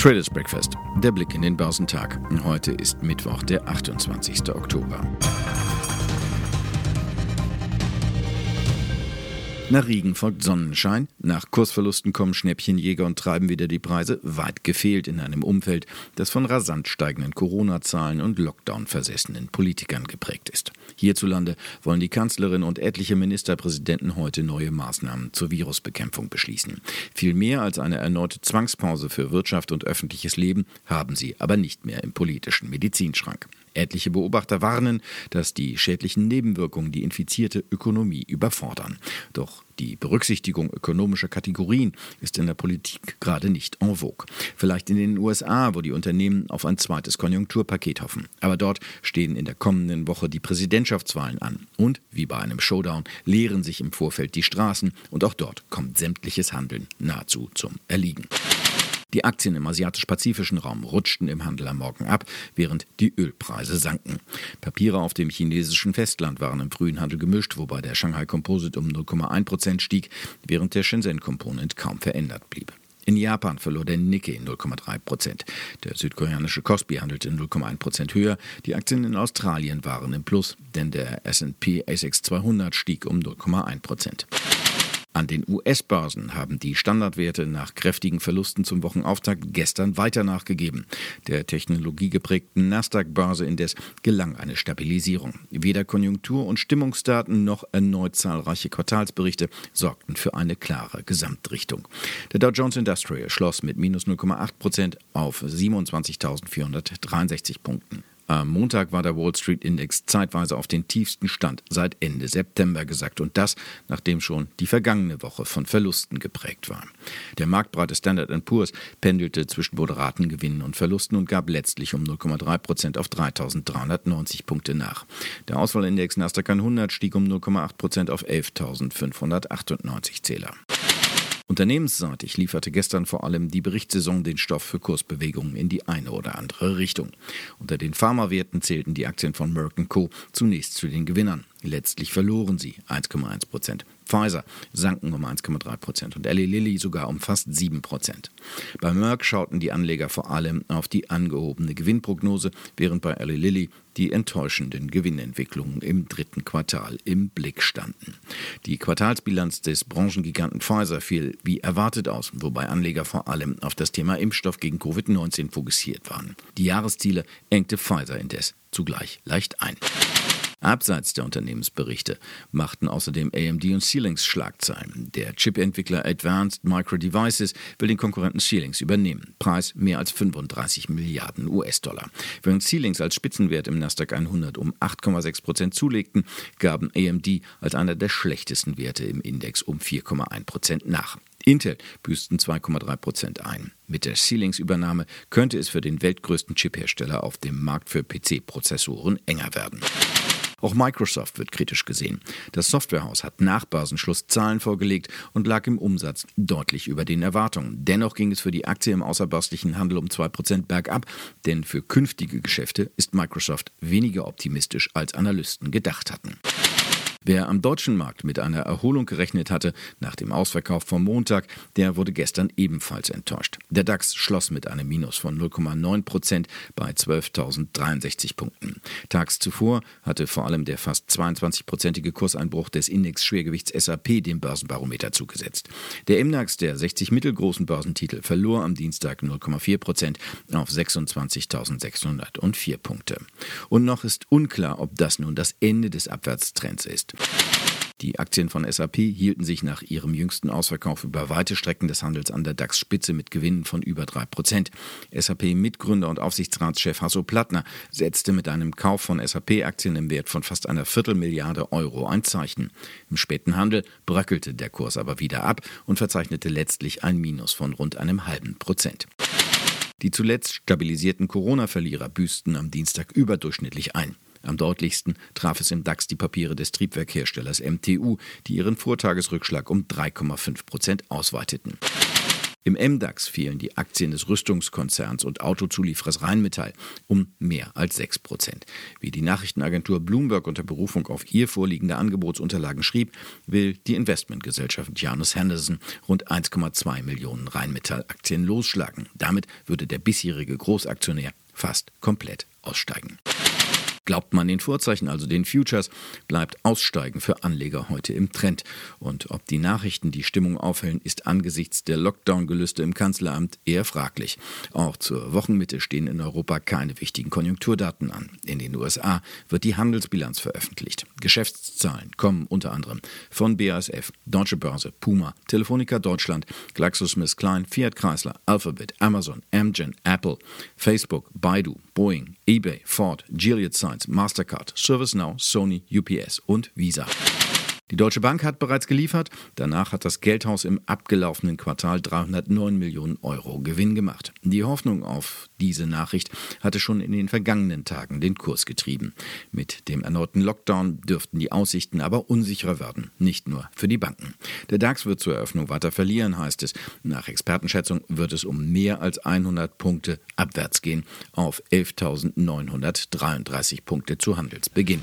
Traders Breakfast, der Blick in den Börsentag. Heute ist Mittwoch, der 28. Oktober. Nach Regen folgt Sonnenschein, nach Kursverlusten kommen Schnäppchenjäger und treiben wieder die Preise, weit gefehlt in einem Umfeld, das von rasant steigenden Corona-Zahlen und Lockdown-versessenen Politikern geprägt ist. Hierzulande wollen die Kanzlerin und etliche Ministerpräsidenten heute neue Maßnahmen zur Virusbekämpfung beschließen. Viel mehr als eine erneute Zwangspause für Wirtschaft und öffentliches Leben haben sie aber nicht mehr im politischen Medizinschrank. Etliche Beobachter warnen, dass die schädlichen Nebenwirkungen die infizierte Ökonomie überfordern. Doch die Berücksichtigung ökonomischer Kategorien ist in der Politik gerade nicht en vogue. Vielleicht in den USA, wo die Unternehmen auf ein zweites Konjunkturpaket hoffen. Aber dort stehen in der kommenden Woche die Präsidentschaftswahlen an. Und, wie bei einem Showdown, leeren sich im Vorfeld die Straßen und auch dort kommt sämtliches Handeln nahezu zum Erliegen. Die Aktien im asiatisch-pazifischen Raum rutschten im Handel am Morgen ab, während die Ölpreise sanken. Papiere auf dem chinesischen Festland waren im frühen Handel gemischt, wobei der Shanghai Composite um 0,1 Prozent stieg, während der Shenzhen Component kaum verändert blieb. In Japan verlor der Nikkei 0,3 Prozent. Der südkoreanische Kospi handelte 0,1 Prozent höher. Die Aktien in Australien waren im Plus, denn der S&P ASX 200 stieg um 0,1 Prozent. An den US-Börsen haben die Standardwerte nach kräftigen Verlusten zum Wochenauftakt gestern weiter nachgegeben. Der technologiegeprägten Nasdaq-Börse indes gelang eine Stabilisierung. Weder Konjunktur- und Stimmungsdaten noch erneut zahlreiche Quartalsberichte sorgten für eine klare Gesamtrichtung. Der Dow Jones Industrial schloss mit minus 0,8 Prozent auf 27.463 Punkten. Am Montag war der Wall Street Index zeitweise auf den tiefsten Stand seit Ende September gesackt und das, nachdem schon die vergangene Woche von Verlusten geprägt war. Der marktbreite Standard Poor's pendelte zwischen moderaten Gewinnen und Verlusten und gab letztlich um 0,3 Prozent auf 3.390 Punkte nach. Der Auswahlindex Nasdaq 100 stieg um 0,8 Prozent auf 11.598 Zähler. Unternehmensseitig lieferte gestern vor allem die Berichtssaison den Stoff für Kursbewegungen in die eine oder andere Richtung. Unter den Pharmawerten zählten die Aktien von Merck Co. zunächst zu den Gewinnern. Letztlich verloren sie 1,1 Prozent. Pfizer sanken um 1,3 Prozent und Eli Lilly sogar um fast 7 Prozent. Bei Merck schauten die Anleger vor allem auf die angehobene Gewinnprognose, während bei Eli Lilly die enttäuschenden Gewinnentwicklungen im dritten Quartal im Blick standen. Die Quartalsbilanz des Branchengiganten Pfizer fiel wie erwartet aus, wobei Anleger vor allem auf das Thema Impfstoff gegen Covid-19 fokussiert waren. Die Jahresziele engte Pfizer indes zugleich leicht ein. Abseits der Unternehmensberichte machten außerdem AMD und Ceilings Schlagzeilen. Der Chipentwickler Advanced Micro Devices will den Konkurrenten Ceilings übernehmen. Preis mehr als 35 Milliarden US-Dollar. Während Ceilings als Spitzenwert im Nasdaq 100 um 8,6 Prozent zulegten, gaben AMD als einer der schlechtesten Werte im Index um 4,1 Prozent nach. Intel büßten 2,3 Prozent ein. Mit der Ceilings-Übernahme könnte es für den weltgrößten Chiphersteller auf dem Markt für PC-Prozessoren enger werden. Auch Microsoft wird kritisch gesehen. Das Softwarehaus hat nach Börsenschluss Zahlen vorgelegt und lag im Umsatz deutlich über den Erwartungen. Dennoch ging es für die Aktie im außerbörslichen Handel um 2% bergab, denn für künftige Geschäfte ist Microsoft weniger optimistisch als Analysten gedacht hatten. Wer am deutschen Markt mit einer Erholung gerechnet hatte nach dem Ausverkauf vom Montag, der wurde gestern ebenfalls enttäuscht. Der DAX schloss mit einem Minus von 0,9 Prozent bei 12.063 Punkten. Tags zuvor hatte vor allem der fast 22-prozentige Kurseinbruch des Index-Schwergewichts SAP dem Börsenbarometer zugesetzt. Der MDAX der 60 mittelgroßen Börsentitel verlor am Dienstag 0,4 Prozent auf 26.604 Punkte. Und noch ist unklar, ob das nun das Ende des Abwärtstrends ist. Die Aktien von SAP hielten sich nach ihrem jüngsten Ausverkauf über weite Strecken des Handels an der DAX-Spitze mit Gewinnen von über 3%. SAP-Mitgründer und Aufsichtsratschef Hasso Plattner setzte mit einem Kauf von SAP-Aktien im Wert von fast einer Viertelmilliarde Euro ein Zeichen. Im späten Handel bröckelte der Kurs aber wieder ab und verzeichnete letztlich ein Minus von rund einem halben Prozent. Die zuletzt stabilisierten Corona-Verlierer büßten am Dienstag überdurchschnittlich ein. Am deutlichsten traf es im DAX die Papiere des Triebwerkherstellers MTU, die ihren Vortagesrückschlag um 3,5 Prozent ausweiteten. Im MDAX fielen die Aktien des Rüstungskonzerns und Autozulieferers Rheinmetall um mehr als 6 Prozent. Wie die Nachrichtenagentur Bloomberg unter Berufung auf ihr vorliegende Angebotsunterlagen schrieb, will die Investmentgesellschaft Janus Henderson rund 1,2 Millionen Rheinmetall-Aktien losschlagen. Damit würde der bisherige Großaktionär fast komplett aussteigen. Glaubt man den Vorzeichen, also den Futures, bleibt Aussteigen für Anleger heute im Trend. Und ob die Nachrichten die Stimmung aufhellen, ist angesichts der Lockdown-Gelüste im Kanzleramt eher fraglich. Auch zur Wochenmitte stehen in Europa keine wichtigen Konjunkturdaten an. In den USA wird die Handelsbilanz veröffentlicht. Geschäftszahlen kommen unter anderem von BASF, Deutsche Börse, Puma, Telefonica Deutschland, GlaxoSmithKline, Fiat Chrysler, Alphabet, Amazon, Amgen, Apple, Facebook, Baidu, Boeing, eBay, Ford, Gilead Mastercard, ServiceNow, Sony, UPS und Visa. Die Deutsche Bank hat bereits geliefert. Danach hat das Geldhaus im abgelaufenen Quartal 309 Millionen Euro Gewinn gemacht. Die Hoffnung auf diese Nachricht hatte schon in den vergangenen Tagen den Kurs getrieben. Mit dem erneuten Lockdown dürften die Aussichten aber unsicherer werden, nicht nur für die Banken. Der DAX wird zur Eröffnung weiter verlieren, heißt es. Nach Expertenschätzung wird es um mehr als 100 Punkte abwärts gehen auf 11.933 Punkte zu Handelsbeginn.